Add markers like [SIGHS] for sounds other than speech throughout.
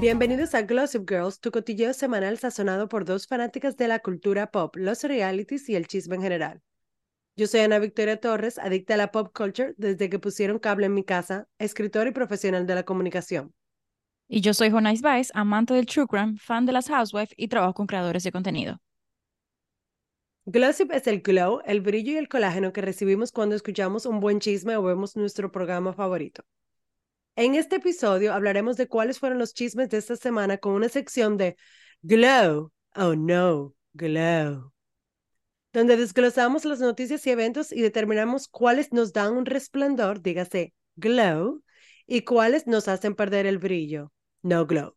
Bienvenidos a Glossip Girls, tu cotilleo semanal sazonado por dos fanáticas de la cultura pop, los realities y el chisme en general. Yo soy Ana Victoria Torres, adicta a la pop culture desde que pusieron cable en mi casa, escritora y profesional de la comunicación. Y yo soy Jonais Baez, amante del true crime, fan de las housewives y trabajo con creadores de contenido. Glossip es el glow, el brillo y el colágeno que recibimos cuando escuchamos un buen chisme o vemos nuestro programa favorito. En este episodio hablaremos de cuáles fueron los chismes de esta semana con una sección de Glow, oh no, Glow, donde desglosamos las noticias y eventos y determinamos cuáles nos dan un resplandor, dígase glow, y cuáles nos hacen perder el brillo, no glow.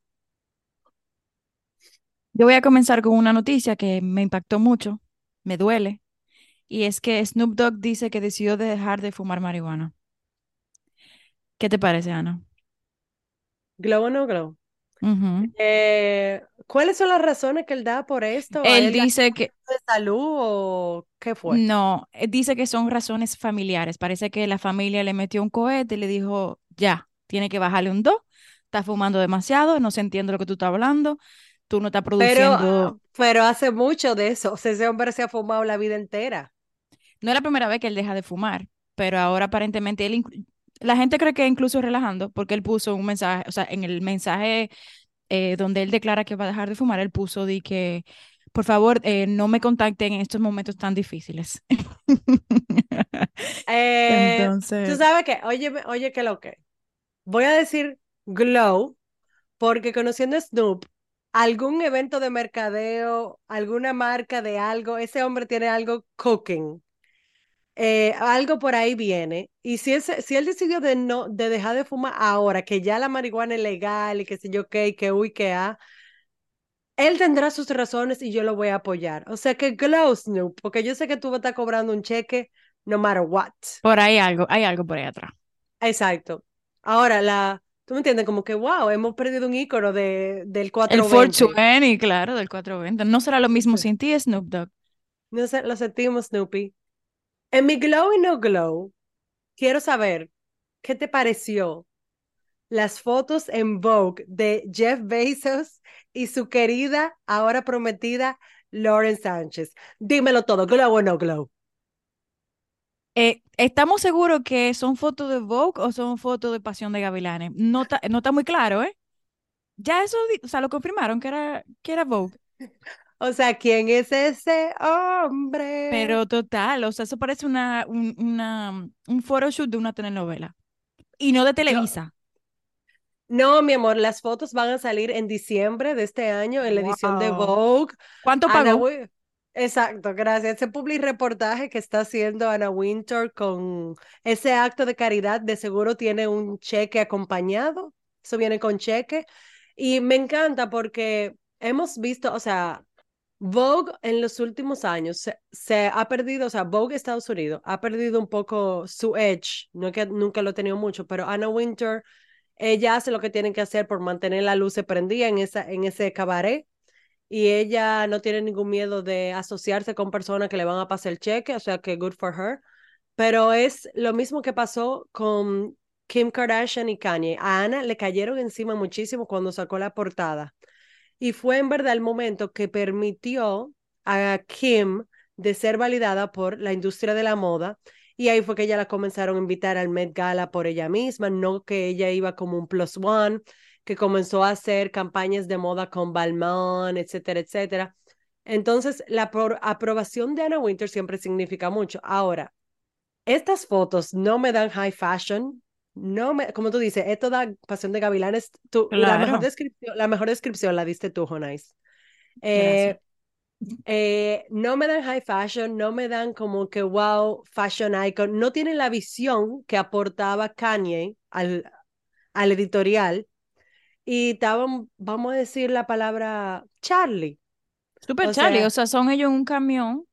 Yo voy a comenzar con una noticia que me impactó mucho, me duele, y es que Snoop Dogg dice que decidió dejar de fumar marihuana. ¿Qué te parece, Ana? ¿Glow o no glow? eh, ¿Cuáles son las razones que él da por esto? Él, dice que... ¿De salud o qué fue? No, dice que son razones familiares. Parece que la familia le metió un cohete y le dijo, ya, tiene que bajarle un 2, estás fumando demasiado, no se entiende lo que tú estás hablando, tú no estás produciendo... Pero, pero hace mucho de eso, o sea, ese hombre se ha fumado la vida entera. No es la primera vez que él deja de fumar, pero ahora aparentemente él la gente cree que incluso relajando, porque él puso un mensaje, o sea, en el mensaje eh, donde él declara que va a dejar de fumar, él puso de que, por favor, eh, no me contacten en estos momentos tan difíciles. [LAUGHS] Eh, Entonces... Tú sabes que, oye, oye, que lo que. Voy a decir glow, porque conociendo a Snoop, algún evento de mercadeo, alguna marca de algo, ese hombre tiene algo cooking. Eh, algo por ahí viene. Y si, si él decidió de, no, de dejar de fumar ahora, que ya la marihuana es legal y que sé yo qué, que uy, que a, él tendrá sus razones y yo lo voy a apoyar. O sea que glow, Snoop, porque yo sé que tú vas a estar cobrando un cheque no matter what. Por ahí algo, hay algo por ahí atrás. Exacto. Ahora, la, tú me entiendes, como que wow, hemos perdido un ícono de, del 420. El 420, claro, del 420. No será lo mismo sin ti, Snoop Dogg. No sé, lo sentimos, Snoopy. En mi glow y no glow, quiero saber qué te pareció las fotos en Vogue de Jeff Bezos y su querida, ahora prometida, Lauren Sánchez. Dímelo todo, glow o no glow. Eh, ¿Estamos seguros que son fotos de Vogue o son fotos de Pasión de Gavilanes? No está no muy claro, ¿eh? Ya eso, o sea, lo confirmaron que era, que era Vogue. [LAUGHS] O sea, ¿quién es ese hombre? Pero total, o sea, eso parece una, un, una, un photoshoot de una telenovela. Y no de Televisa. No, mi amor, las fotos van a salir en diciembre de este año en la edición de Vogue. ¿Cuánto pagó? Exacto, gracias. Ese public reportaje que está haciendo Anna Winter con ese acto de caridad, de seguro tiene un cheque acompañado. Eso viene con cheque. Y me encanta porque hemos visto, o sea, Vogue en los últimos años se, ha perdido, o sea, Vogue Estados Unidos ha perdido un poco su edge, no que nunca lo ha tenido mucho, pero Anna Winter, ella hace lo que tiene que hacer por mantener la luz prendida en, esa, en ese cabaret y ella no tiene ningún miedo de asociarse con personas que le van a pasar el cheque, o sea que good for her, pero es lo mismo que pasó con Kim Kardashian y Kanye. A Ana le cayeron encima muchísimo cuando sacó la portada y fue en verdad el momento que permitió a Kim de ser validada por la industria de la moda. Y ahí fue que ella la comenzaron a invitar al Met Gala por ella misma, no que ella iba como un plus one, que comenzó a hacer campañas de moda con Balmain, etcétera, etcétera. Entonces, la aprobación de Anna Winter siempre significa mucho. Ahora, estas fotos no me dan high fashion, no me, como tú dices, esto da pasión de gavilanes. Tú, la, mejor descripción, la mejor descripción la diste tú, Jonais. Eh, eh, no me dan high fashion, no me dan como que wow, fashion icon, no tienen la visión que aportaba Kanye al, al editorial y estaban, vamos a decir la palabra Charlie. Super Charlie, o sea, son ellos en un camión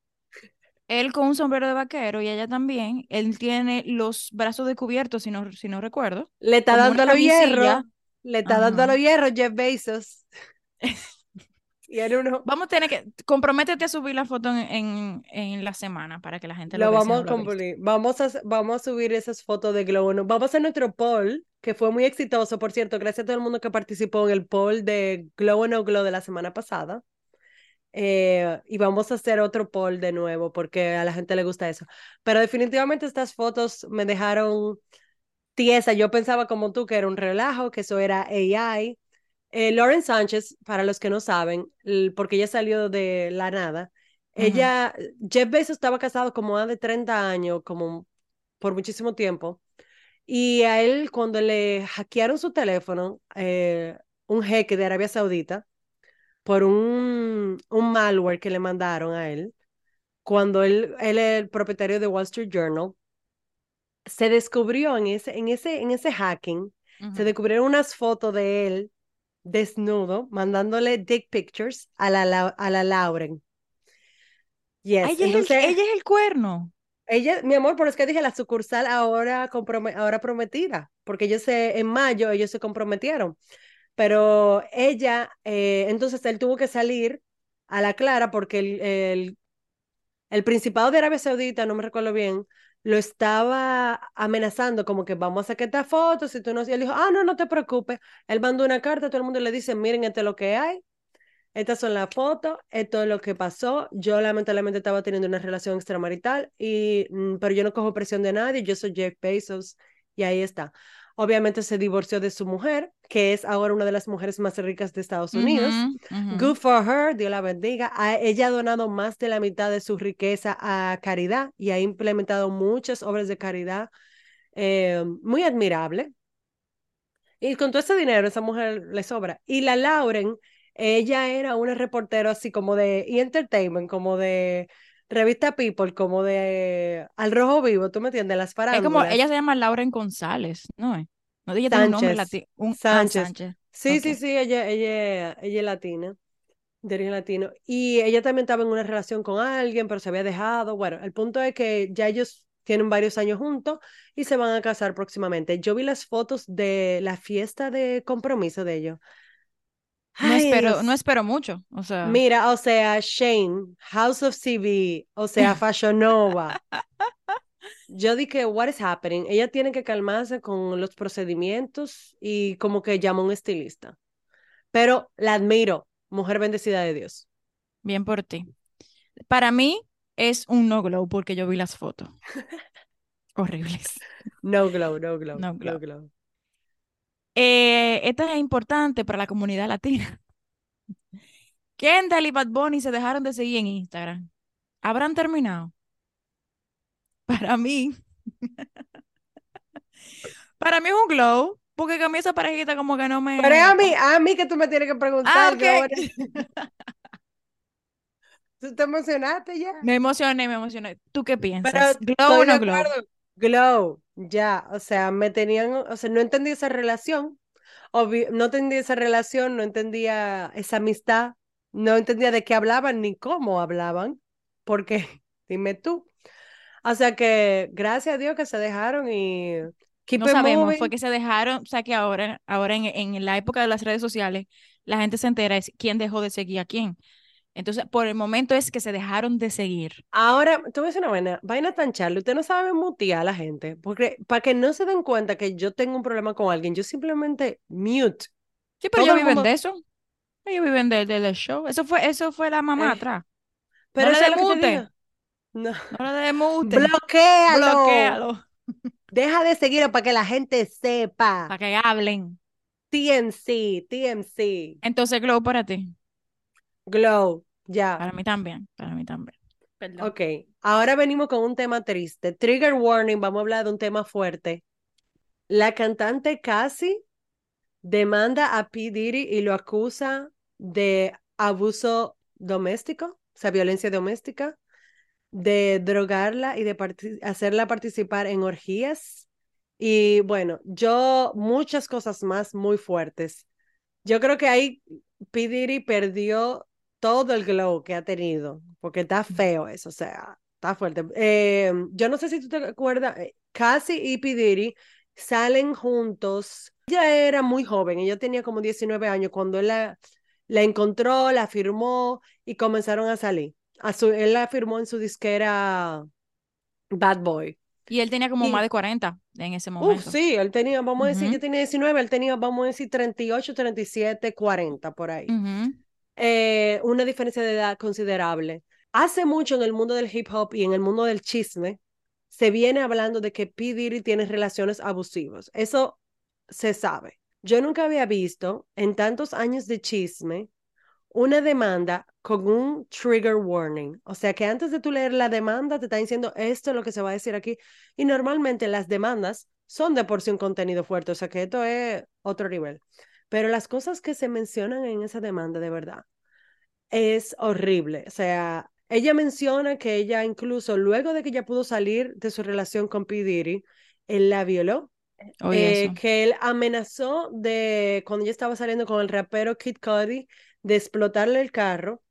él con un sombrero de vaquero y ella también. Él tiene los brazos descubiertos, si no, si no recuerdo. Le está dando los hierro. Le está dando los hierros Jeff Bezos. [LAUGHS] Y uno, Vamos a tener que, comprométete a subir la foto en, en, en la semana para que la gente lo, lo vamos a cumplir. Vamos a, vamos a subir esas fotos de Glow. ¿no? Vamos a hacer nuestro poll, que fue muy exitoso, por cierto. Gracias a todo el mundo que participó en el poll de Glow o No Glow de la semana pasada. Eh, y vamos a hacer otro poll de nuevo porque a la gente le gusta eso. Pero definitivamente estas fotos me dejaron tiesa. Yo pensaba como tú que era un relajo, que eso era AI. Eh, Lauren Sánchez, para los que no saben, porque ella salió de la nada, ella, Jeff Bezos estaba casado como más de 30 años, como por muchísimo tiempo. Y a él, cuando le hackearon su teléfono, eh, un jeque de Arabia Saudita, por un, un malware que le mandaron a él, cuando él, él es el propietario de Wall Street Journal, se descubrió en ese, en ese, en ese hacking, Ujú. se descubrieron unas fotos de él desnudo, mandándole dick pictures a la, a la Lauren. Yes, ella, es el, entonces ella es el cuerno. ella, mi amor, por eso es que dije la sucursal ahora, ahora prometida, porque ellos se, en mayo ellos se comprometieron, pero ella, eh, entonces él tuvo que salir a la clara porque el, el, el Principado de Arabia Saudita, no me recuerdo bien, lo estaba amenazando como que vamos a sacar esta foto, si tú no, y él dijo, ah, no, no te preocupes, él mandó una carta, todo el mundo le dice, miren, esto es lo que hay, estas son las fotos, esto es lo que pasó. Yo lamentablemente estaba teniendo una relación extramarital, y, mm, pero yo no cojo presión de nadie, yo soy Jeff Bezos y ahí está. Obviamente se divorció de su mujer, que es ahora una de las mujeres más ricas de Estados Unidos. Good for her, Dios la bendiga. Ha- ella ha donado más de la mitad de su riqueza a caridad y ha implementado muchas obras de caridad eh, muy admirable. Y con todo ese dinero, esa mujer le sobra. Y la Lauren, ella era una reportera así como de entertainment, como de revista People, como de Al Rojo Vivo, ¿tú me entiendes? Las Es como, farándulas. ella se llama Lauren González, ¿no? No, ella tiene un nombre latino. Un, ah, Sánchez. Sánchez. Sí, sí, Ok. sí, ella, ella, ella es latina, de origen latino. Y ella también estaba en una relación con alguien, pero se había dejado. Bueno, el punto es que ya ellos tienen varios años juntos y se van a casar próximamente. Yo vi las fotos de la fiesta de compromiso de ellos. No Ay, espero, Dios. no espero mucho. O sea, Mira, o sea, Shane, House of CB, o sea, Fashion Nova. Yo dije, what is happening? Ella tiene que calmarse con los procedimientos y como que llama a un estilista. Pero la admiro, mujer bendecida de Dios. bien por ti. Para mí es un no glow porque yo vi las fotos. [LAUGHS] Horribles. No glow, no glow, No no glow. Glow. Eh, esta es importante para la comunidad latina. [LAUGHS] Kendall y Bad Bunny se dejaron de seguir en Instagram. ¿Habrán terminado? [LAUGHS] Para mí. [LAUGHS] Para mí es un glow. Porque que a mí esa parejita como que no me... Pero es a mí, a mí que tú me tienes que preguntar. Ah, yo ahora- ok. ¿Tú te emocionaste ya? Me emocioné, me emocioné. ¿Tú qué Pero piensas? ¿Glow estoy o no glow? acuerdo. Glow, ya, o sea, me tenían, o sea, no entendí esa relación, no entendí esa relación, no entendía esa amistad, no entendía de qué hablaban ni cómo hablaban, porque, [LAUGHS] dime tú. O sea que, gracias a Dios que se dejaron y keep No it sabemos, moving. fue que se dejaron, o sea que ahora, ahora en, en la época de las redes sociales, la gente se entera es quién dejó de seguir a quién. Entonces, por el momento es que se dejaron de seguir. Ahora, tú ves una vaina, vaina tan charla, usted no sabe mutear a la gente, porque para que no se den cuenta que yo tengo un problema con alguien, yo simplemente mute. Sí, pero ellos el viven mundo- de eso. Ellos viven del de, del show. Eso fue, eso fue la mamá Eh, atrás. Pero le eso es des lo que te mute. digo. No. No le des mute. Bloquéalo. Bloquéalo. Deja de seguirlo para que la gente sepa. Para que hablen. TMC, TMC, Entonces, Glow para ti. Glow, ya. Para mí también. Para mí también. Perdón. Ok, ahora venimos con un tema triste. Trigger warning, vamos a hablar de un tema fuerte. La cantante Cassie demanda a P. Diddy y lo acusa de abuso doméstico, o sea, violencia doméstica, de drogarla y de hacerla participar en orgías. Y bueno, yo muchas cosas más muy fuertes. Yo creo que ahí P. Diddy perdió todo el glow que ha tenido, porque está feo eso, o sea, está fuerte. Eh, yo no sé si tú te acuerdas, eh, Cassie y P. Diddy salen juntos. Ella era muy joven, ella tenía como 19 años cuando él la, la encontró, la firmó y comenzaron a salir. A su, él la firmó en su disquera Bad Boy. Y él tenía como Y- más de 40 en ese momento. Sí, él tenía, vamos a decir, Ujú. yo tenía 19, él tenía, vamos a decir, 38, 37, 40 por ahí. Eh, una diferencia de edad considerable. Hace mucho en el mundo del hip hop y en el mundo del chisme se viene hablando de que P. Diddy tiene relaciones abusivas. Eso se sabe. Yo nunca había visto en tantos años de chisme una demanda con un trigger warning. O sea que antes de tú leer la demanda te está diciendo esto es lo que se va a decir aquí. Y normalmente las demandas son de por sí un contenido fuerte. O sea que esto es otro nivel. Pero las cosas que se mencionan en esa demanda de verdad es horrible. O sea, ella menciona que ella incluso luego de que ella pudo salir de su relación con P. Diddy, él la violó. Eh, que él amenazó de cuando ella estaba saliendo con el rapero Kid Cudi de explotarle el carro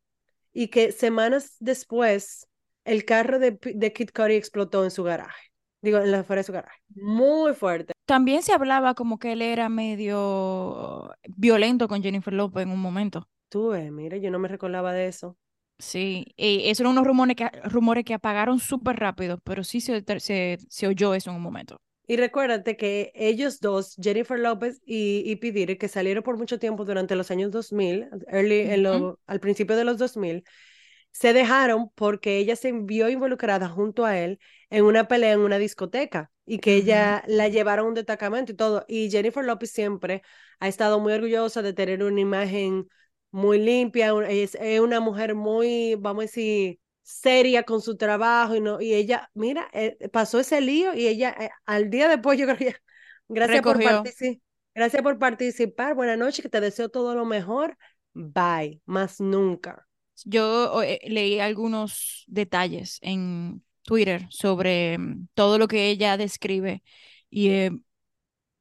y que semanas después el carro de, de Kid Cudi explotó en su garaje. Digo, en la fuera de su garaje. Muy fuerte. También se hablaba como que él era medio violento con Jennifer Lopez en un momento. Tú ves, mira, yo no me recordaba de eso. Sí, y esos eran unos rumores que, rumores que apagaron súper rápido, pero sí se, se, se oyó eso en un momento. Y recuérdate que ellos dos, Jennifer Lopez y, y P. Diddy, que salieron por mucho tiempo durante los años 2000, early, en lo- al principio de los 2000, se dejaron porque ella se vio involucrada junto a él en una pelea en una discoteca y que ella la llevaron a un destacamento y todo. Y Jennifer Lopez siempre ha estado muy orgullosa de tener una imagen muy limpia, es, es una mujer muy, vamos a decir, seria con su trabajo y no y ella, mira, eh, pasó ese lío y ella eh, al día después yo creo que [LAUGHS] gracias por Recogió. gracias por participar, buenas noches, que te deseo todo lo mejor, bye, más nunca. Yo eh, leí algunos detalles en Twitter sobre mm, todo lo que ella describe y, eh,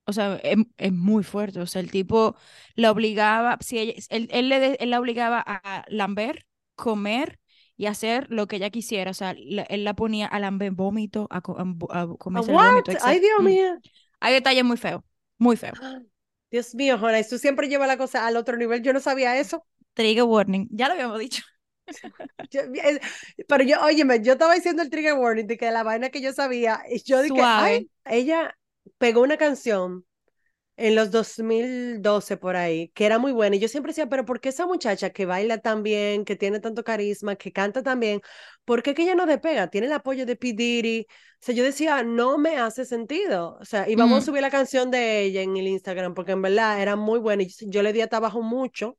o sea, es, es muy fuerte. O sea, el tipo la obligaba, si ella, él, él, le él la obligaba a lamber, comer y hacer lo que ella quisiera. O sea, la- él la ponía a lamber vómito, a, a a vómito, Ay. Dios mío. Hay detalles muy feos, muy feos. [GASPS] Dios mío, Jonas, tú siempre llevas la cosa al otro nivel. Yo no sabía eso. Trigger warning, ya lo habíamos dicho. [LAUGHS] Yo- pero yo, óyeme, yo estaba diciendo el trigger warning de que la vaina que yo sabía, y yo dije, ay, ella pegó una canción en los 2012 por ahí, que era muy buena. Y yo siempre decía, pero ¿por qué esa muchacha que baila tan bien, que tiene tanto carisma, que canta tan bien, ¿por qué que ella no despega? Tiene el apoyo de P. Diddy. O sea, yo decía, no me hace sentido. O sea, y vamos a Mm. subir la canción de ella en el Instagram, porque en verdad era muy buena. Y yo le di a trabajo mucho.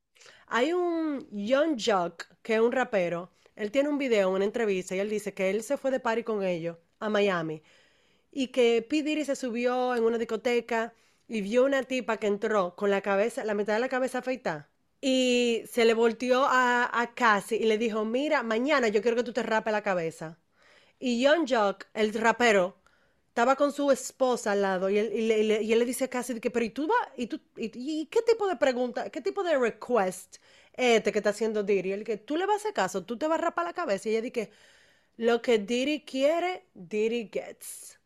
Hay un Young Jock, que es un rapero. Él tiene un video, una entrevista, y él dice que él se fue de party con ellos a Miami y que P. Diddy se subió en una discoteca y vio una tipa que entró con la cabeza, la mitad de la cabeza afeitada. Y se le volteó a, a Cassie y le dijo, mira, mañana yo quiero que tú te rapes la cabeza. Y Young Jock, el rapero, estaba con su esposa al lado y él, y le, y le- y él le dice a Cassie, de que, pero ¿y tú vas? ¿Y, tú, y, qué tipo de pregunta, qué tipo de request este que está haciendo Diddy? Él que tú le vas a hacer caso, tú te vas a rapar la cabeza. Y ella dice, lo que Diddy quiere, Diddy gets.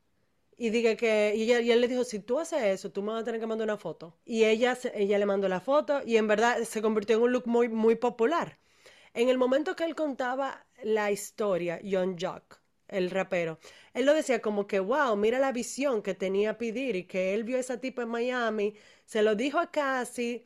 Y diga que, y, ella- y él le dijo, si tú haces eso, tú me vas a tener que mandar una foto. Y ella, ella le mandó la foto y en verdad se convirtió en un look muy, muy popular. En el momento que él contaba la historia, Young Jock, el rapero, él lo decía como que, wow, mira la visión que tenía P. Diddy, que él vio a esa tipa en Miami, se lo dijo a Cassie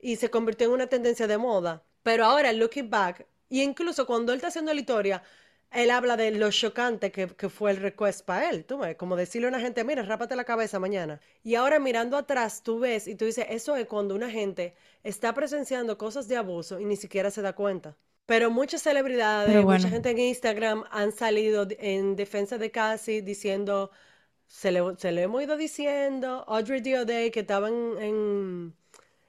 y se convirtió en una tendencia de moda. Pero ahora, looking back, y incluso cuando él está haciendo la historia, él habla de lo chocante que, que fue el request para él, tú ves, como decirle a una gente, mira, rápate la cabeza mañana. Y ahora mirando atrás, tú ves y tú dices, eso es cuando una gente está presenciando cosas de abuso y ni siquiera se da cuenta. Pero muchas celebridades, Pero mucha gente en Instagram han salido en defensa de Cassie diciendo, se, le, se hemos ido diciendo, Audrey Diode, que estaba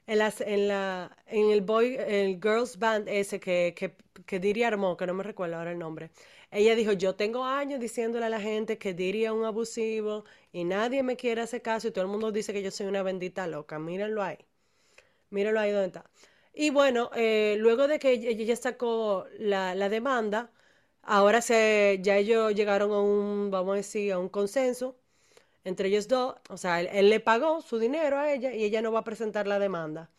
en, las- en la, en el boy, el girls band ese que, que, que Diddy armó, que no me recuerdo ahora el nombre. Ella dijo, yo tengo años diciéndole a la gente que Diddy es un abusivo y nadie me quiere hacer caso y todo el mundo dice que yo soy una bendita loca. Mírenlo ahí. Mírenlo ahí donde está. Y bueno, eh, luego de que ella sacó la, la demanda, ahora se, ya ellos llegaron a un, vamos a decir, a un consenso entre ellos dos. O sea, él, le pagó su dinero a ella y ella no va a presentar la demanda.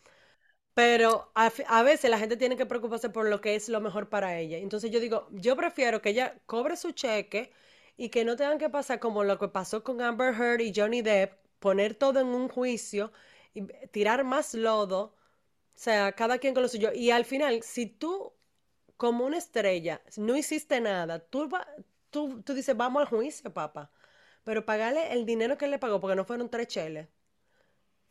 Pero a, a veces la gente tiene que preocuparse por lo que es lo mejor para ella. Entonces yo digo, yo prefiero que ella cobre su cheque y que no tengan que pasar como lo que pasó con Amber Heard y Johnny Depp, poner todo en un juicio y tirar más lodo. O sea, cada quien con lo suyo. Y al final, si tú, como una estrella, no hiciste nada, tú, tú, tú dices, vamos al juicio, papá. Pero pagarle el dinero que él le pagó, porque no fueron tres cheles.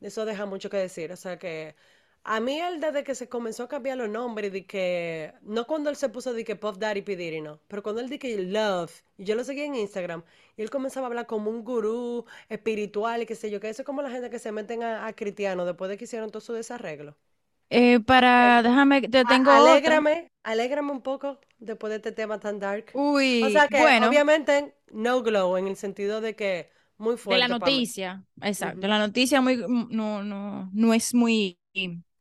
Eso deja mucho que decir. O sea que a mí él desde que se comenzó a cambiar los nombres, de que, no cuando él se puso de que Puff Daddy P. Diddy, no, pero cuando él di que Love, y yo lo seguía en Instagram, y él comenzaba a hablar como un gurú espiritual y qué sé yo, que eso es como la gente que se meten a, a cristiano después de que hicieron todo su desarreglo. Eh, para, déjame, te a- tengo otra. alégrame, alégrame un poco después de este tema tan dark. O Uy, sea que bueno, obviamente no glow en el sentido de que muy de la fuerte para mí. noticia, exacto, Ujú. la noticia muy, mm, no, no, no es muy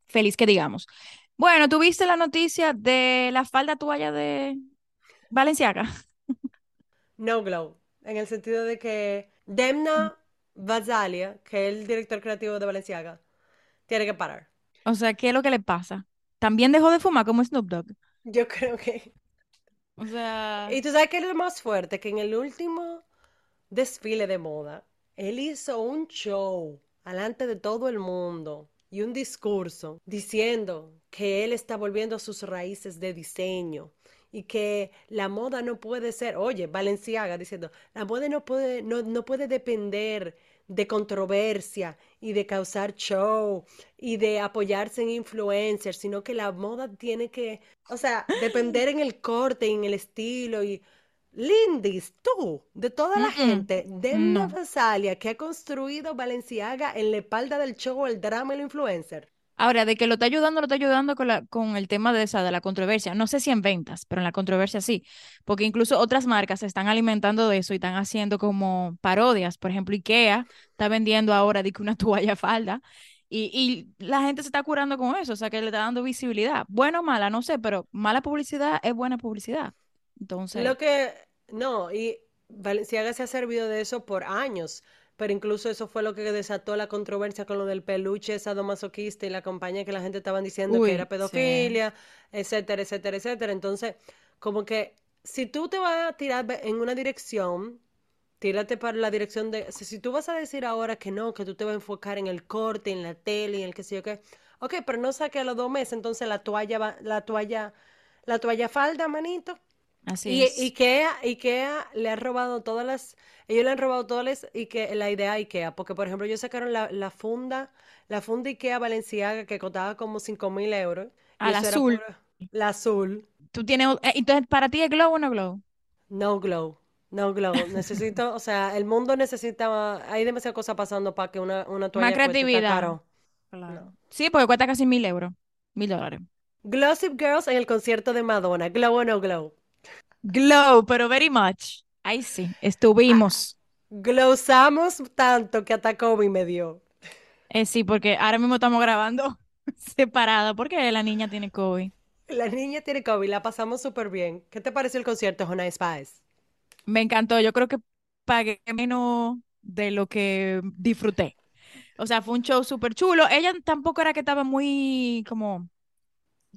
feliz que digamos. Bueno, ¿tuviste la noticia de la falda toalla de Balenciaga? [LAUGHS] No glow, en el sentido de que Demna Gvasalia, que es el director creativo de Balenciaga, tiene que parar. O sea, ¿qué es lo que le pasa? También dejó de fumar como Snoop Dogg. Yo creo que... O sea, Y tú sabes que es lo más fuerte, que en el último desfile de moda, él hizo un show alante de todo el mundo y un discurso diciendo que él está volviendo a sus raíces de diseño y que la moda no puede ser, oye, Balenciaga diciendo, la moda no puede, no, no puede depender de controversia y de causar show y de apoyarse en influencers, sino que la moda tiene que, o sea, depender en el corte y en el estilo y Lindis, tú, de toda la gente, Demna no. Gvasalia, que ha construido Balenciaga en la espalda del show, el drama y el influencer. Ahora, de que lo está ayudando, lo está ayudando con la, con el tema de esa, de la controversia. No sé si en ventas, pero en la controversia sí. Porque incluso otras marcas se están alimentando de eso y están haciendo como parodias. Por ejemplo, IKEA está vendiendo ahora de que una [LAUGHS] toalla falda. Y, y la gente se está curando con eso, o sea que le está dando visibilidad. Bueno o mala, no sé, pero mala publicidad es buena publicidad. Entonces, Lo que, no, y Balenciaga se ha servido de eso por años, pero incluso eso fue lo que desató la controversia con lo del peluche sadomasoquista y la compañía que la gente estaban diciendo que era sí, pedofilia, etcétera, etcétera, etcétera. Entonces, como que si tú te vas a tirar en una dirección, tírate para la dirección de, si si tú vas a decir ahora que no, que tú te vas a enfocar en el corte, en la tele, en el qué sé yo qué, ok, pero no saque a los dos meses, entonces la toalla va, la toalla, la toalla falda, manito. Así Y es. IKEA, IKEA le ha robado todas las, ellos le han robado todas las, Ike- la idea a IKEA, porque por ejemplo ellos sacaron la, la funda, la funda IKEA Balenciaga que costaba como cinco mil euros, eso era azul. pura, la azul, Tú tienes, eh, entonces, ¿para ti es glow o no glow? no glow, no glow, necesito, o sea, el mundo necesita, hay demasiadas cosas pasando para que una, una Más toalla tan creatividad. caro, no. Claro. Sí, porque cuesta casi mil euros, mil dólares. Glossip Girls en el concierto de Madonna, glow o no glow, Glow, pero very much. Ahí sí, Ah, estuvimos. glowsamos tanto que hasta Kobe me dio. Eh, sí, porque ahora mismo estamos grabando [LAUGHS] separada porque la niña tiene COVID. La niña tiene COVID, la pasamos súper bien. ¿Qué te pareció el concierto, Jonah Spice? Me encantó, yo creo que pagué menos de lo que disfruté. O sea, fue un show súper chulo. Ella tampoco era que estaba muy como...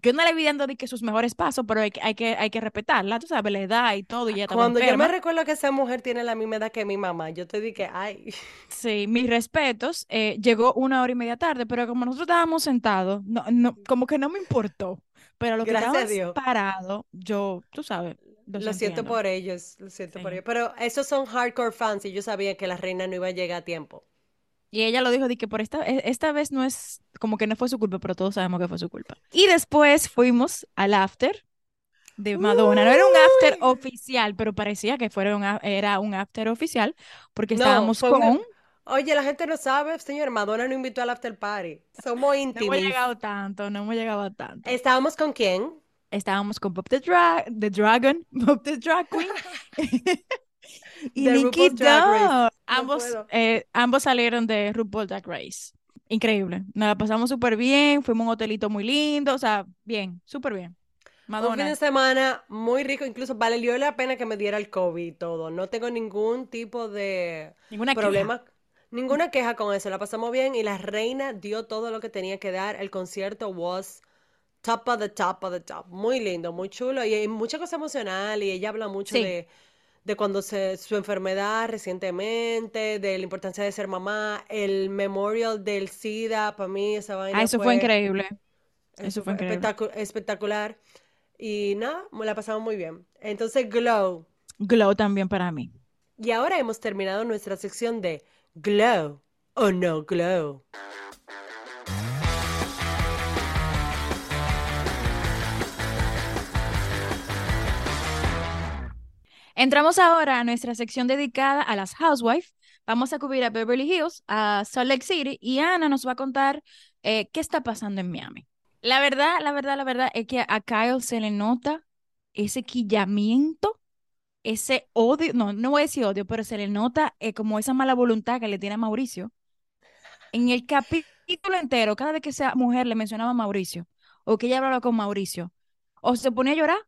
Yo no le vi dando de que sus mejores pasos, pero hay, que, hay que hay que respetarla, tú sabes, la edad y todo, y ella Cuando yo me recuerdo que esa mujer tiene la misma edad que mi mamá, yo te dije, ay, [LAUGHS] Sí, mis respetos. eh, llegó una hora y media tarde, pero como nosotros estábamos sentados, no, no, como que no me importó. Pero los que gracias Dios. parados, yo, tú sabes, Lo siento por ellos, lo siento por ellos. Pero esos son hardcore fans y yo sabía que la reina no iba a llegar a tiempo. Y ella lo dijo de que por esta, e- esta vez no es, como que no fue su culpa, pero todos sabemos que fue su culpa. Y después fuimos al after de Madonna. No era un after oficial, pero parecía que fuera un, era un after oficial, porque No, estábamos con, Oye, la gente no sabe, señor, Madonna no invitó al after party. Somos [LAUGHS] no hemos íntimos. llegado tanto, no hemos llegado a tanto. ¿Estábamos con quién? Estábamos con Pop the, Dra the Dragon, [LAUGHS] Pop the Drag Queen [LAUGHS] y. Dunn. No Ambos, eh, ambos salieron de RuPaul Drag Race. Increíble. Nos la pasamos súper bien, fuimos a un hotelito muy lindo, o sea, bien, súper bien. Un fin de Madonna, semana muy rico, incluso valió la pena que me diera el COVID y todo. No tengo ningún tipo de ninguna queja. problema. Ninguna queja con eso, la pasamos bien y la reina dio todo lo que tenía que dar. El concierto was top of the top of the top. Muy lindo, muy chulo y hay mucha cosa emocional y ella habla mucho Sí, de, de cuando se, su enfermedad recientemente, de la importancia de ser mamá, el memorial del SIDA, para mí esa ah, vaina eso fue fue, increíble. eso Eso fue increíble. espectacu- espectacular y nada, la pasamos muy bien. Entonces, Glow. Glow también para mí. Y ahora hemos terminado nuestra sección de Glow o no Glow. Entramos ahora a nuestra sección dedicada a las housewives. Vamos a cubrir a Beverly Hills, a Salt Lake City y Ana nos va a contar eh, qué está pasando en Miami. La verdad, la verdad, la verdad es que a Kyle se le nota ese quillamiento, ese odio, no, no voy a decir odio, pero se le nota eh, como esa mala voluntad que le tiene a Mauricio. En el capítulo entero, cada vez que esa mujer le mencionaba a Mauricio o que ella hablaba con Mauricio, o se ponía a llorar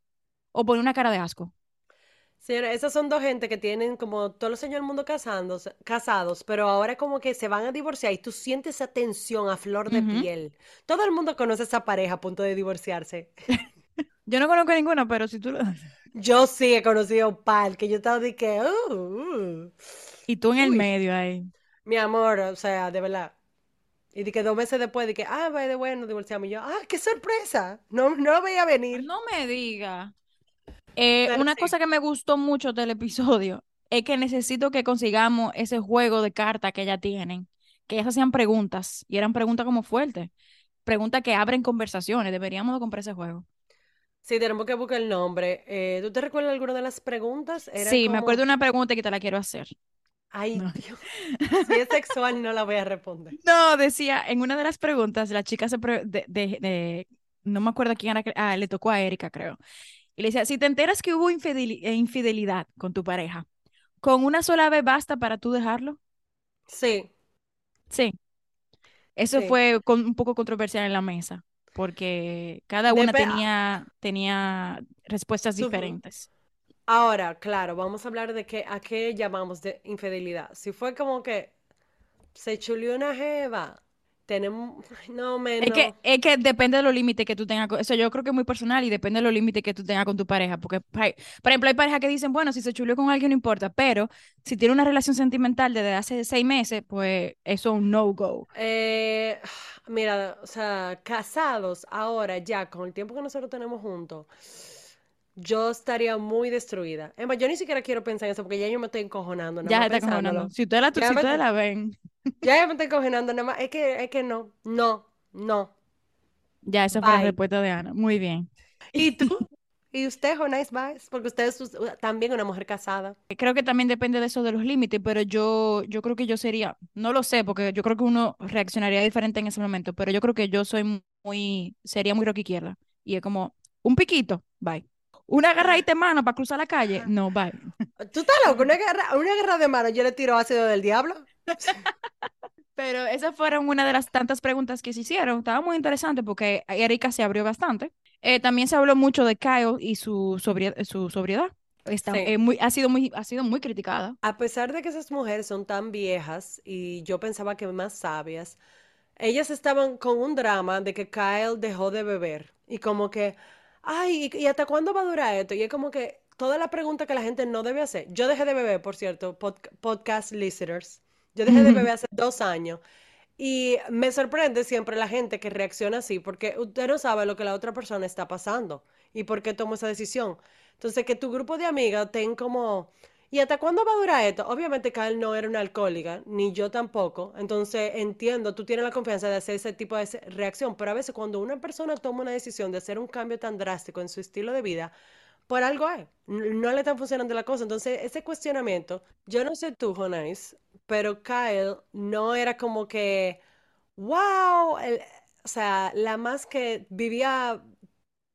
o ponía una cara de asco. Señora, esas son dos gente que tienen como todos los años del mundo casándose- casados, pero ahora como que se van a divorciar y tú sientes esa tensión a flor de Ujú. piel. Todo el mundo conoce a esa pareja a punto de divorciarse. [LAUGHS] Yo no conozco ninguna, pero si tú lo... [LAUGHS] Yo sí he conocido un par que yo estaba de que, uh, uh, Y tú en el uy, medio ahí. mi amor, o sea, de verdad. Y de que dos meses después de que, ah, by the way, nos divorciamos. Y yo, ah, qué sorpresa. No, no lo veía venir. No me diga. Eh, una sí. cosa que me gustó mucho del episodio [LAUGHS] es que necesito que consigamos ese juego de cartas que ya tienen, que ellas hacían preguntas y eran preguntas como fuertes, preguntas que abren conversaciones. Deberíamos de comprar ese juego. Sí, tenemos que buscar el nombre. Eh, ¿tú te recuerdas alguna de las preguntas? Era Sí, me acuerdo de una pregunta que te la quiero hacer. ay, No. Dios, [LAUGHS] si es sexual no la voy a responder. No, decía, en una de las preguntas, la chica se pre- de, de- de- no me acuerdo quién era, que- ah, le tocó a Erika, creo. Y le decía, si te enteras que hubo eh, infidelidad con tu pareja, ¿con una sola vez basta para tú dejarlo? Sí, Sí, eso sí. fue con- un poco controversial en la mesa, porque cada una Depe- tenía, tenía respuestas diferentes. Ahora, claro, vamos a hablar de qué, a qué llamamos de infidelidad. Si fue como que se chuleó una jeva, tenemos, [LAUGHS] no, me, Es que, es que depende de los límites que tú tengas. con- Eso yo creo que es muy personal y depende de los límites que tú tengas con tu pareja. Porque, hay- por ejemplo, hay parejas que dicen, bueno, si se chuleó con alguien no importa, pero si tiene una relación sentimental desde hace seis meses, pues eso es un no-go. Eh, [SIGHS] mira, o sea, casados ahora ya, con el tiempo que nosotros tenemos juntos, yo estaría muy destruida. Es más, yo ni siquiera quiero pensar en eso porque ya yo me estoy encojonando, nada Ya está cojonando. pensándolo. Si ustedes la, Ya si me, ustedes la ven, [LAUGHS] ya me estoy encojonando, nada más. Es que, es que no, no, no. ya esa fue la respuesta de Ana. Muy bien. ¿Y tú? [LAUGHS] ¿Y usted, Jonais Baez? Porque usted es también una mujer casada. Creo que también depende de eso de los límites, pero yo, yo creo que yo sería, no lo sé, porque yo creo que uno reaccionaría diferente en ese momento, pero yo creo que yo soy muy, sería muy rock izquierda. Y es como, un piquito, bye. Una agarradita de mano para cruzar la calle, no, bye. [LAUGHS] ¿Tú estás loco? Una guerra, una guerra de manos, yo le tiro ácido del diablo. [LAUGHS] Pero esas fueron una de las tantas preguntas que se hicieron. Estaba muy interesante porque Erika se abrió bastante. Eh, también se habló mucho de Kyle y su, sobrie- su sobriedad. Está, Sí. eh, muy, ha, sido muy, ha sido muy criticada. A pesar de que esas mujeres son tan viejas y yo pensaba que más sabias, ellas estaban con un drama de que Kyle dejó de beber y como que, ay, ¿y, y hasta cuándo va a durar esto? Y es como que toda la pregunta que la gente no debe hacer. Yo dejé de beber, por cierto, pod- podcast listeners. Yo dejé de beber hace dos años y me sorprende siempre la gente que reacciona así porque usted no sabe lo que la otra persona está pasando y por qué tomó esa decisión. Entonces, que tu grupo de amigas estén como, ¿y hasta cuándo va a durar esto? Obviamente, Kyle no era una alcohólica, ni yo tampoco. Entonces, entiendo, tú tienes la confianza de hacer ese tipo de reacción, pero a veces cuando una persona toma una decisión de hacer un cambio tan drástico en su estilo de vida, por algo es, n- no le están funcionando la cosa. Entonces, ese cuestionamiento, yo no sé tú, Jonais, pero Kyle no era como que, wow, el- o sea, la más que vivía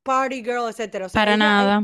party girl, etcétera. O sea, Para ella, nada.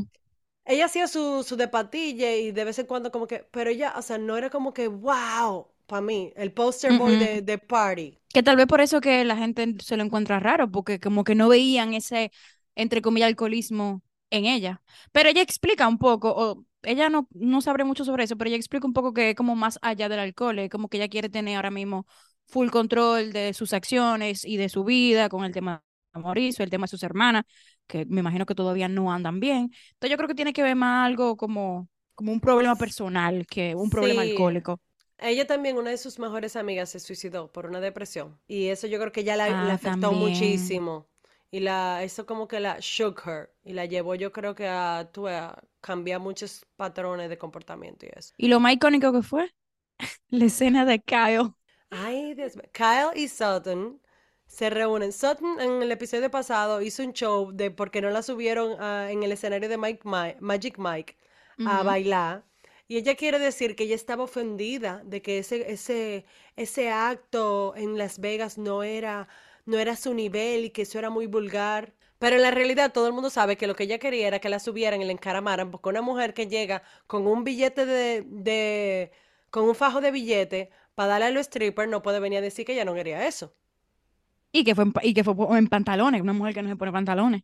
Ella hacía su, su de patilla y de vez en cuando como que, pero ella, o sea, no era como que, wow, para mí, el poster boy de, de party. Que tal vez por eso que la gente se lo encuentra raro, porque como que no veían ese, entre comillas, alcoholismo en ella. Pero ella explica un poco, o ella no, no sabe mucho sobre eso, pero ella explica un poco que es como más allá del alcohol, es como que ella quiere tener ahora mismo full control de sus acciones y de su vida con el tema de Mauricio, el tema de sus hermanas, que me imagino que todavía no andan bien. Entonces yo creo que tiene que ver más algo como, como un problema personal que un problema Sí. alcohólico. Ella también, una de sus mejores amigas, se suicidó por una depresión. Y eso yo creo que ya la, la Ah, afectó también. muchísimo. Y la, eso como que la shook her. Y la llevó, yo creo que a, tú, a cambiar muchos patrones de comportamiento y eso. Y lo más icónico que fue, [LAUGHS] la escena de Kyle. Ay, Dios mío. Kyle y Sutton se reúnen. Sutton en el episodio pasado hizo un show de por qué no la subieron ah, en el escenario de Mike, Mi- Magic Mike a bailar. Y ella quiere decir que ella estaba ofendida de que ese, ese, ese acto en Las Vegas no era, no era su nivel y que eso era muy vulgar. Pero en la realidad todo el mundo sabe que lo que ella quería era que la subieran y la encaramaran, porque una mujer que llega con un billete de, de con un fajo de billete para darle a los strippers no puede venir a decir que ella no quería eso. Y que fue en, y que fue en pantalones, una mujer que no se pone pantalones.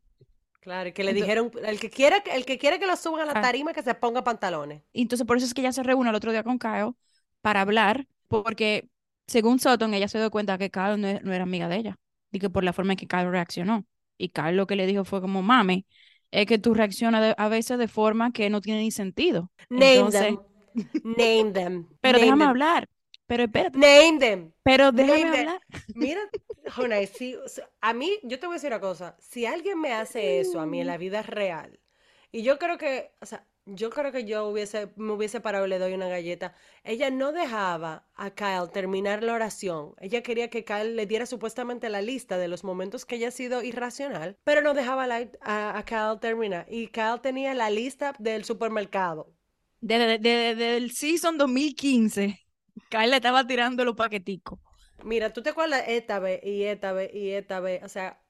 Claro, y que le dijeron, el que quiera, que- el que quiera que lo suban a la Ah. tarima que se ponga pantalones. Y entonces por eso es que ella se reúne el otro día con Kyle para hablar, porque según Sutton, ella se dio cuenta que Kyle no, e- no era amiga de ella, y que por la forma en que Kyle reaccionó. Y Kyle lo que le dijo fue como, mami, es que tú reaccionas de- a veces de forma que no tiene ni sentido. Name Entonces, them. Name them. [LAUGHS] pero Name déjame them. hablar, pero espérate, Name them. pero déjame Name them. hablar. Mira, Jonay, si, a mí, yo te voy a decir una cosa, si alguien me hace eso a mí en la vida real, y yo creo que, o sea, yo creo que yo hubiese, me hubiese parado y le doy una galleta, ella no dejaba a Kyle terminar la oración, ella quería que Kyle le diera supuestamente la lista de los momentos que ella ha sido irracional, pero no dejaba la- a, a Kyle terminar, y Kyle tenía la lista del supermercado. Desde, desde- desde el season 2015, Kyle le estaba tirando los paqueticos. Mira, ¿tú te acuerdas esta vez y esta vez y esta vez? O sea,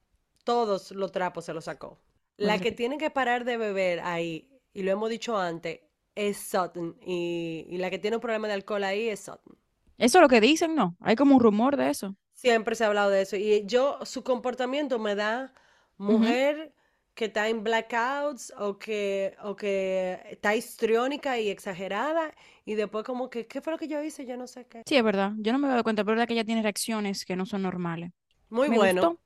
todos los trapos se los sacó. La que tiene que parar de beber ahí, y lo hemos dicho antes, es Sutton. Y, y la que tiene un problema de alcohol ahí es Sutton. Eso es lo que dicen, ¿no? Hay como un rumor de eso. Siempre se ha hablado de eso. Y yo, su comportamiento me da mujer que está en blackouts o que, o que está histriónica y exagerada. Y después como que, ¿qué fue lo que yo hice? Yo no sé qué. Sí, es verdad. Yo no me he dado cuenta, pero es verdad que ella tiene reacciones que no son normales. Muy Me bueno. gustó.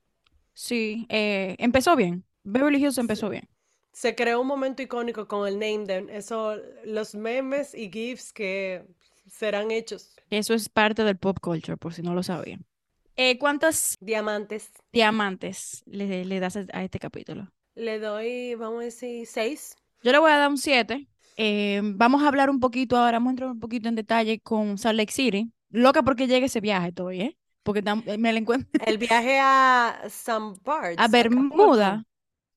Sí, eh, empezó bien. Beverly Hills empezó bien. Se creó un momento icónico con el name them. Eso, los memes y GIFs que serán hechos. Eso es parte del pop culture, por si no lo sabían. Eh, ¿cuántos Diamantes. diamantes le, le das a este capítulo? Le doy, vamos a decir, seis. Yo le voy a dar un 7. vamos a hablar un poquito ahora, vamos a entrar un poquito en detalle con Salt Lake City. Loca porque llegue ese viaje estoy, ¿eh? Porque tam- me la encuentro [LAUGHS] El viaje a Some Parts, a. Bermuda.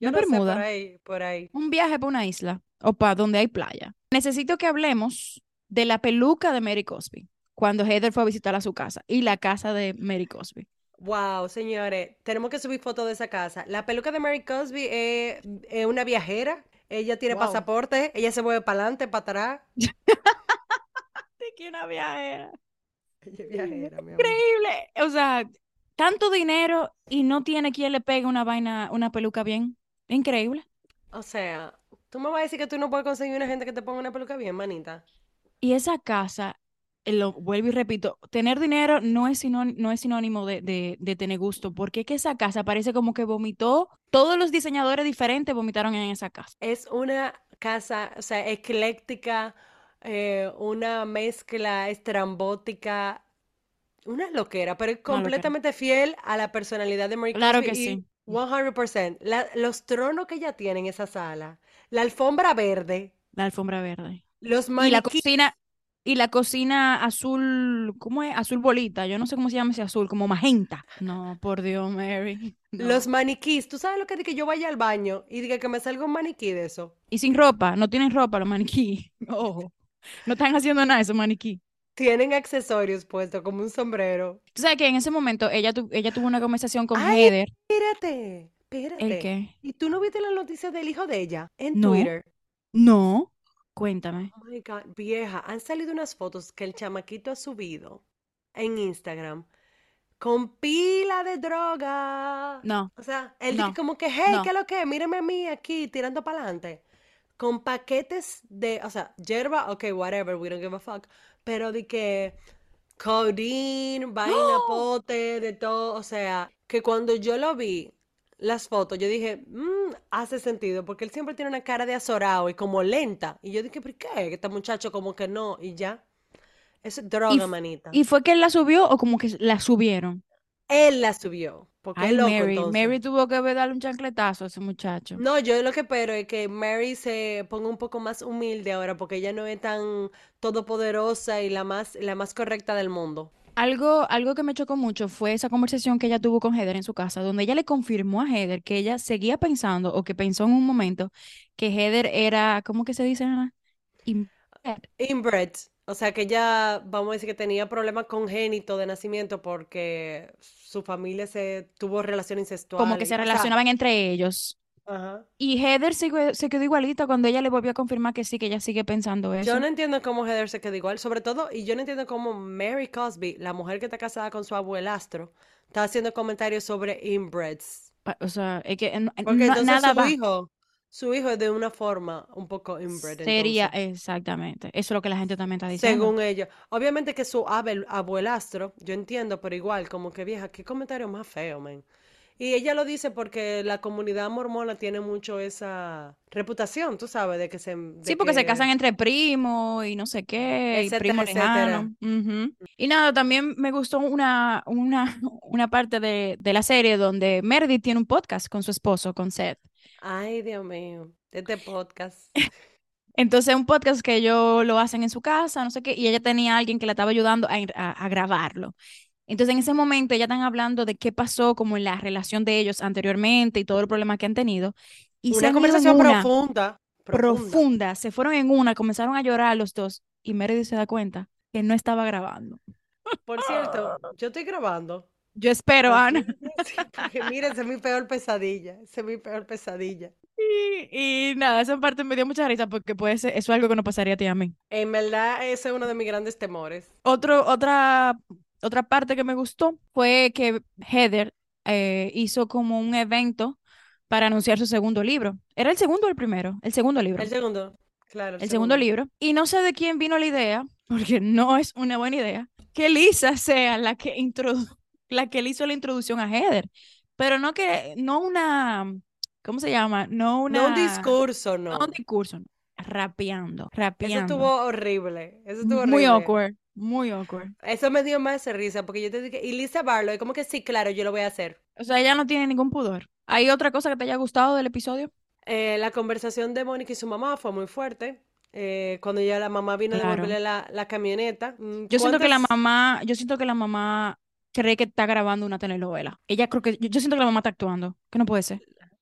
Yo ¿No no sé, por Bermuda? ahí, por ahí. Un viaje para una isla o para donde hay playa. Necesito que hablemos de la peluca de Mary Cosby cuando Heather fue a visitar a su casa y la casa de Mary Cosby. Wow, señores, tenemos que subir fotos de esa casa. La peluca de Mary Cosby es, es una viajera. Ella tiene Wow. pasaporte, ella se mueve para adelante, para atrás. De [LAUGHS] que una viajera. Ella es viajera, mi amor. Increíble. O sea, tanto dinero y no tiene quien le pegue una vaina, una peluca bien. Increíble. O sea, tú me vas a decir que tú no puedes conseguir una gente que te ponga una peluca bien, manita. Y esa casa, lo vuelvo y repito, tener dinero no es sinónimo, no es sinónimo de, de, de tener gusto, porque es que esa casa parece como que vomitó, todos los diseñadores diferentes vomitaron en esa casa. Es una casa, o sea, ecléctica, eh, una mezcla estrambótica, una loquera, pero es loquera. completamente fiel a la personalidad de Mary Claro Cosby que y sí. 100%. La- los tronos que ella tiene en esa sala, la alfombra verde, La alfombra verde. los Y la cocina, y la cocina azul, ¿cómo es? Azul bolita, yo no sé cómo se llama ese azul, como magenta. No, por Dios, Mary. [LAUGHS] Los maniquís, ¿tú sabes lo que es de que yo vaya al baño y diga que me salga un maniquí de eso? Y sin ropa, no tienen ropa los maniquí. [LAUGHS] Ojo, no están haciendo nada esos maniquí. Tienen accesorios puestos como un sombrero. Tú sabes que en ese momento ella, tu- ella tuvo una conversación con ¡Ay, Heather. espérate! ¿El Espérate. qué? ¿Y tú no viste la noticia del hijo de ella en No, Twitter? no. Cuéntame. Oh my God, vieja, han salido unas fotos que el chamaquito ha subido en Instagram con pila de droga. No. O sea, él No, dice como que, hey, no. ¿qué es lo que? Mírame a mí aquí tirando para adelante. Con paquetes de, o sea, hierba, ok, whatever, we don't give a fuck. Pero de que codeine, vaina, pote, de todo. O sea, que cuando yo lo vi, las fotos, yo dije, "Mm, hace sentido, porque él siempre tiene una cara de azorado y como lenta. Y yo dije, ¿por qué? Este muchacho como que no, y ya. Es ¿Y, droga, f- manita. y fue que él la subió o como que la subieron? Él la subió, porque Ay, loco Mary. entonces. Mary tuvo que darle un chancletazo a ese muchacho. No, yo lo que espero es que Mary se ponga un poco más humilde ahora, porque ella no es tan todopoderosa y la más, la más correcta del mundo. Algo, algo que me chocó mucho fue esa conversación que ella tuvo con Heather en su casa, donde ella le confirmó a Heather que ella seguía pensando o que pensó en un momento que Heather era, ¿cómo que se dice, Ana? Im- Inbred, o sea que ella, vamos a decir que tenía problemas congénitos de nacimiento porque su familia se tuvo relación como incestual que y, se o sea, relacionaban entre ellos. Ajá. Y Heather se, que- se quedó igualita cuando ella le volvió a confirmar que sí, que ella sigue pensando Yo eso. no entiendo cómo Heather se quedó igual, sobre todo, y yo no entiendo cómo Mary Cosby, la mujer que está casada con su abuelastro, está haciendo comentarios sobre inbreds. O sea, es que en- en- Porque nada su va. hijo, su hijo es de una forma un poco inbred, Sería entonces, exactamente. Eso es lo que la gente también está diciendo. según ellos. Obviamente que su abel- abuelastro, yo entiendo, pero igual, como que vieja, qué comentario más feo, man. Y ella lo dice porque la comunidad mormona tiene mucho esa reputación, tú sabes, de que se, Sí, porque se casan entre primos y no sé qué, y etcétera, primos lejanos. etcétera. Ujú. Y nada, también me gustó una, una, una parte de, de la serie donde Meredith tiene un podcast con su esposo, con Seth. Ay, Dios mío, este podcast. [LAUGHS] Entonces, un podcast que ellos lo hacen en su casa, no sé qué, y ella tenía a alguien que la estaba ayudando a, a- a grabarlo. Entonces, en ese momento, ya están hablando de qué pasó como en la relación de ellos anteriormente y todo el problema que han tenido. Y se Una en conversación una profunda, profunda. profunda, se fueron en una, comenzaron a llorar los dos, y Meredith se da cuenta que no estaba grabando. Por cierto, yo estoy grabando. Yo espero, Así, Ana. [LAUGHS] sí, porque mira, esa es mi peor pesadilla. Esa es mi peor pesadilla. Y, y nada, esa parte me dio mucha risa porque puede ser, eso es algo que no pasaría a ti y a mí. En verdad, ese es uno de mis grandes temores. Otro, otra, otra parte que me gustó fue que Heather eh, hizo como un evento para anunciar su segundo libro. ¿Era el segundo o el primero? El segundo libro. El segundo, claro, el El segundo segundo. libro. Y no sé de quién vino la idea, [LAUGHS] porque no es una buena idea, que Lisa sea la que introdu la que le hizo la introducción a Heather. Pero no que, no una, ¿cómo se llama? No No un una, discurso, no un no. discurso, no. rapeando, Eso rapeando. estuvo horrible. Eso estuvo Muy horrible. awkward, muy awkward. Eso me dio más risa porque yo te dije, y Lisa Barlow, como que sí, claro, yo lo voy a hacer. O sea, ella no tiene ningún pudor. ¿Hay otra cosa que te haya gustado del episodio? Eh, la conversación de Mónica y su mamá fue muy fuerte. Eh, cuando ya la mamá vino a devolverle la, la camioneta. Mm, Yo siento que la mamá, yo siento que la mamá cree que está grabando una telenovela. Ella creo que, yo, yo siento que la mamá está actuando, que no puede ser.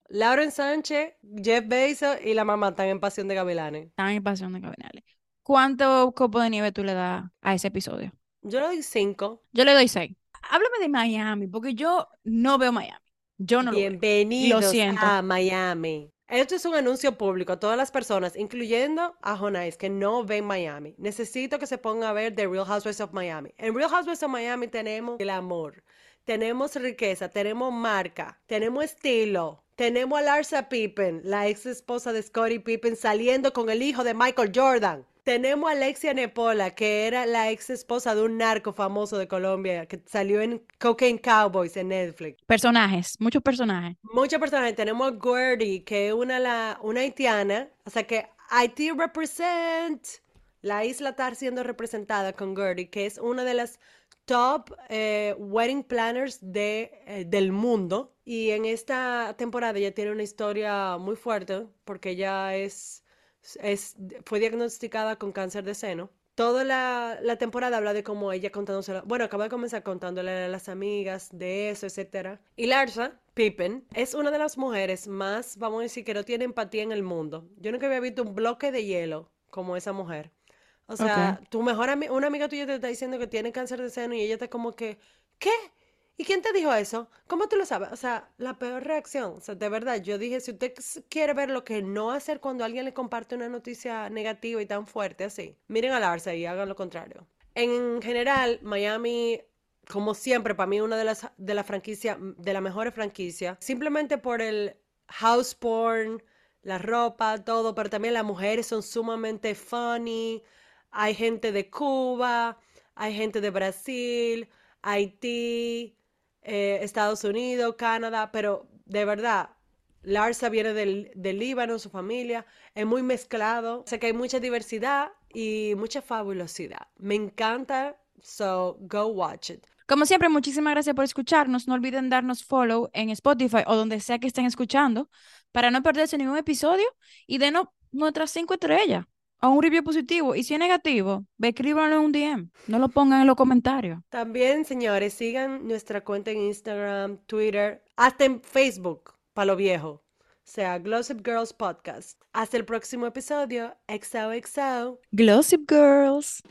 Lauren Sánchez, Jeff Bezos y la mamá están en Pasión de Gavilanes. Están en Pasión de Gavilanes. ¿Cuánto copo de nieve tú le das a ese episodio? Yo le doy cinco. Yo le doy 6. Háblame de Miami, porque yo no veo Miami. Yo no lo veo. Lo Bienvenidos a Miami. Esto es un anuncio público a todas las personas, incluyendo a Jonais, que no ven Miami. Necesito que se pongan a ver The Real Housewives of Miami. En Real Housewives of Miami tenemos el amor, tenemos riqueza, tenemos marca, tenemos estilo, tenemos a Larsa Pippen, la ex esposa de Scottie Pippen, saliendo con el hijo de Michael Jordan. Tenemos a Alexia Nepola, que era la ex esposa de un narco famoso de Colombia, que salió en Cocaine Cowboys en Netflix. Personajes, muchos personajes. Muchas personas. Tenemos a Gertie, que es una, la, una haitiana. O sea que Haití represent. La isla está siendo representada con Gertie, que es una de las top eh, wedding planners de, eh, del mundo. Y en esta temporada ella tiene una historia muy fuerte porque ella es, es, fue diagnosticada con cáncer de seno. Toda la, la temporada habla de cómo ella contándose, bueno, acaba de comenzar contándole a las amigas de eso, etcétera. Y Larsa Pippen es una de las mujeres más, vamos a decir, que no tiene empatía en el mundo. Yo nunca había visto un bloque de hielo como esa mujer. O sea, tu mejor ami- una amiga tuya te está diciendo que tiene cáncer de seno y ella está como que, ¿qué? ¿Y quién te dijo eso? ¿Cómo tú lo sabes? O sea, la peor reacción. O sea, de verdad, yo dije, si usted quiere ver lo que no hacer cuando alguien le comparte una noticia negativa y tan fuerte así, miren a Larsa y hagan lo contrario. En general, Miami como siempre, para mí una de las de la franquicia, de las mejores franquicias, simplemente por el house porn, la ropa, todo, pero también las mujeres son sumamente funny. Hay gente de Cuba, hay gente de Brasil, Haití, eh, Estados Unidos, Canadá, pero de verdad, Larsa viene del, del Líbano, su familia, es muy mezclado, sé que hay mucha diversidad y mucha fabulosidad. Me encanta, so go watch it. Como siempre, muchísimas gracias por escucharnos. No olviden darnos follow en Spotify o donde sea que estén escuchando para no perderse ningún episodio y denos nuestras cinco estrellas a un review positivo. Y si es negativo, escríbanlo en un DM. No lo pongan en los comentarios. También, señores, sigan nuestra cuenta en Instagram, Twitter, hasta en Facebook, para lo viejo. O sea, Glossip Girls Podcast. Hasta el próximo episodio. XOXO. Glossip Girls.